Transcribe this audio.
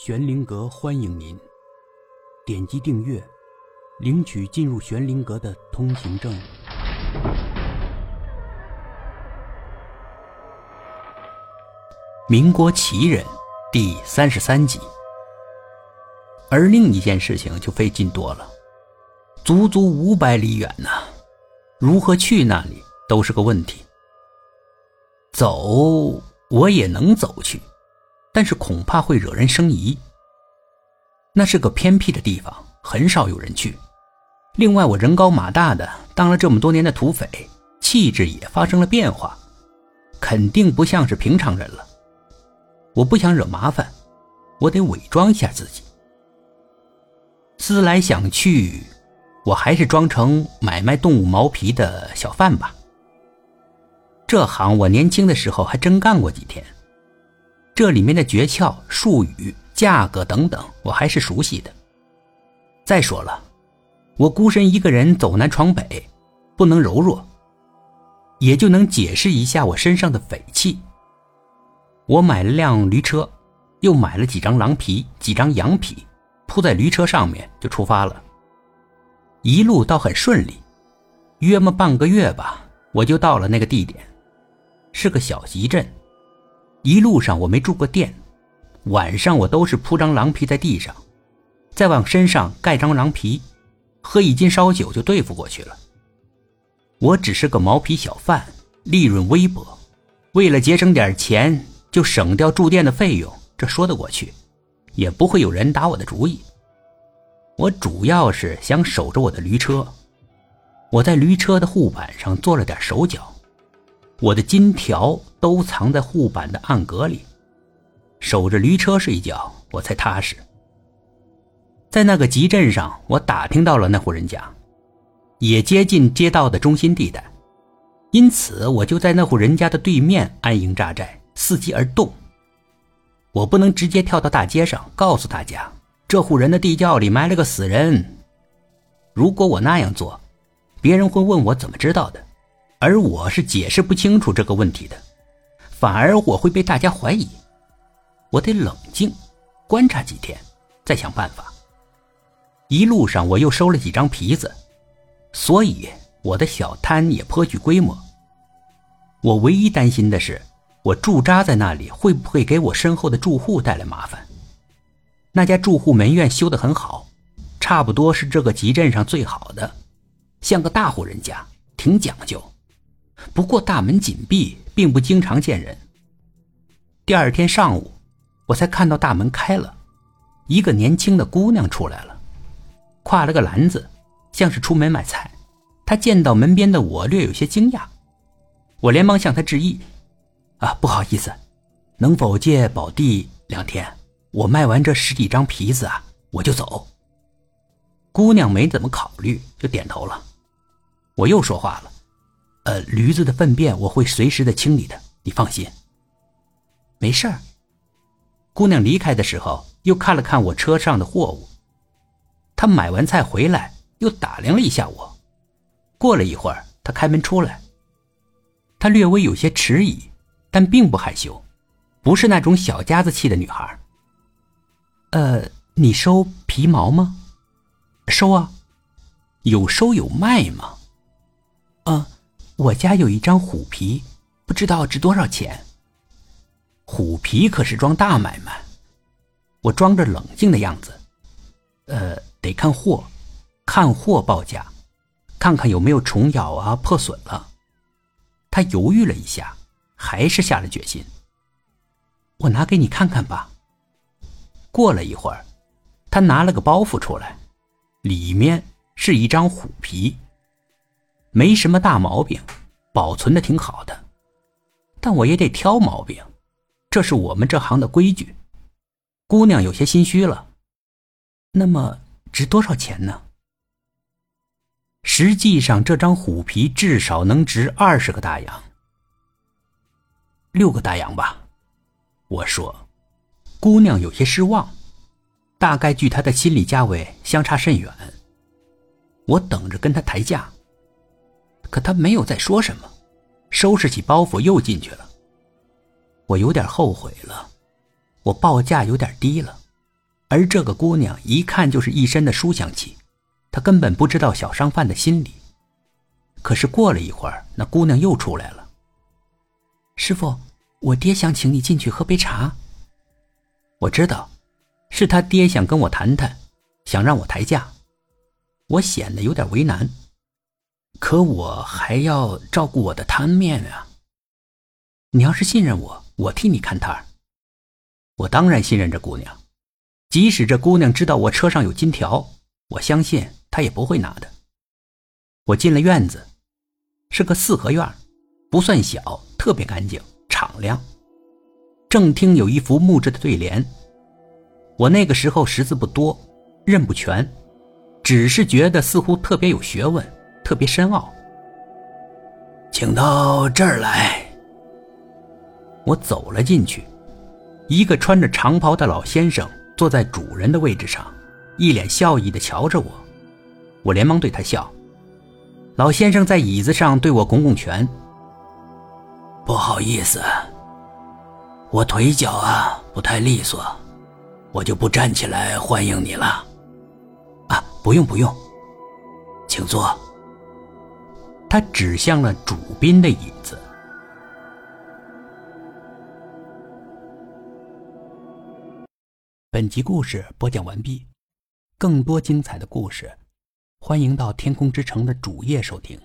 玄灵阁欢迎您，点击订阅，领取进入玄灵阁的通行证。民国奇人第三十三集，而另一件事情就费劲多了，足足五百里远呢，如何去那里都是个问题。走，我也能走去。但是恐怕会惹人生疑。那是个偏僻的地方，很少有人去。另外，我人高马大的，当了这么多年的土匪，气质也发生了变化，肯定不像是平常人了。我不想惹麻烦，我得伪装一下自己。思来想去，我还是装成买卖动物毛皮的小贩吧。这行我年轻的时候还真干过几天。这里面的诀窍、术语、价格等等，我还是熟悉的。再说了，我孤身一个人走南闯北，不能柔弱，也就能解释一下我身上的匪气。我买了辆驴车，又买了几张狼皮、几张羊皮，铺在驴车上面就出发了。一路倒很顺利，约么半个月吧，我就到了那个地点，是个小集镇。一路上我没住过店，晚上我都是铺张狼皮在地上，再往身上盖张狼皮，喝一斤烧酒就对付过去了。我只是个毛皮小贩，利润微薄，为了节省点钱，就省掉住店的费用，这说得过去，也不会有人打我的主意。我主要是想守着我的驴车，我在驴车的护板上做了点手脚。我的金条都藏在护板的暗格里，守着驴车睡觉，我才踏实。在那个集镇上，我打听到了那户人家，也接近街道的中心地带，因此我就在那户人家的对面安营扎寨，伺机而动。我不能直接跳到大街上告诉大家，这户人的地窖里埋了个死人。如果我那样做，别人会问我怎么知道的。而我是解释不清楚这个问题的，反而我会被大家怀疑。我得冷静，观察几天，再想办法。一路上我又收了几张皮子，所以我的小摊也颇具规模。我唯一担心的是，我驻扎在那里会不会给我身后的住户带来麻烦？那家住户门院修得很好，差不多是这个集镇上最好的，像个大户人家，挺讲究。不过大门紧闭，并不经常见人。第二天上午，我才看到大门开了，一个年轻的姑娘出来了，挎了个篮子，像是出门买菜。她见到门边的我，略有些惊讶。我连忙向她致意：“啊，不好意思，能否借宝地两天？我卖完这十几张皮子啊，我就走。”姑娘没怎么考虑，就点头了。我又说话了。呃，驴子的粪便我会随时的清理的，你放心。没事儿。姑娘离开的时候又看了看我车上的货物，她买完菜回来又打量了一下我。过了一会儿，她开门出来。她略微有些迟疑，但并不害羞，不是那种小家子气的女孩。呃，你收皮毛吗？收啊。有收有卖吗？嗯。我家有一张虎皮，不知道值多少钱。虎皮可是桩大买卖。我装着冷静的样子，呃，得看货，看货报价，看看有没有虫咬啊、破损了。他犹豫了一下，还是下了决心。我拿给你看看吧。过了一会儿，他拿了个包袱出来，里面是一张虎皮。没什么大毛病，保存的挺好的，但我也得挑毛病，这是我们这行的规矩。姑娘有些心虚了。那么值多少钱呢？实际上，这张虎皮至少能值二十个大洋，六个大洋吧。我说，姑娘有些失望，大概距她的心理价位相差甚远。我等着跟她抬价。可他没有再说什么，收拾起包袱又进去了。我有点后悔了，我报价有点低了，而这个姑娘一看就是一身的书香气，她根本不知道小商贩的心理。可是过了一会儿，那姑娘又出来了。师傅，我爹想请你进去喝杯茶。我知道，是他爹想跟我谈谈，想让我抬价。我显得有点为难，可我还要照顾我的摊面啊。你要是信任我，我替你看摊儿我当然信任这姑娘，即使这姑娘知道我车上有金条，我相信她也不会拿的。我进了院子，是个四合院，不算小，特别干净敞亮。正厅有一幅木质的对联，我那个时候识字不多，认不全，只是觉得似乎特别有学问，特别深奥。请到这儿来。我走了进去，一个穿着长袍的老先生坐在主人的位置上，一脸笑意地瞧着我。我连忙对他笑。老先生在椅子上对我拱拱拳：“不好意思，我腿脚啊不太利索，我就不站起来欢迎你了。”啊，不用不用，请坐。他指向了主宾的椅子。本集故事播讲完毕，更多精彩的故事，欢迎到天空之城的主页收听。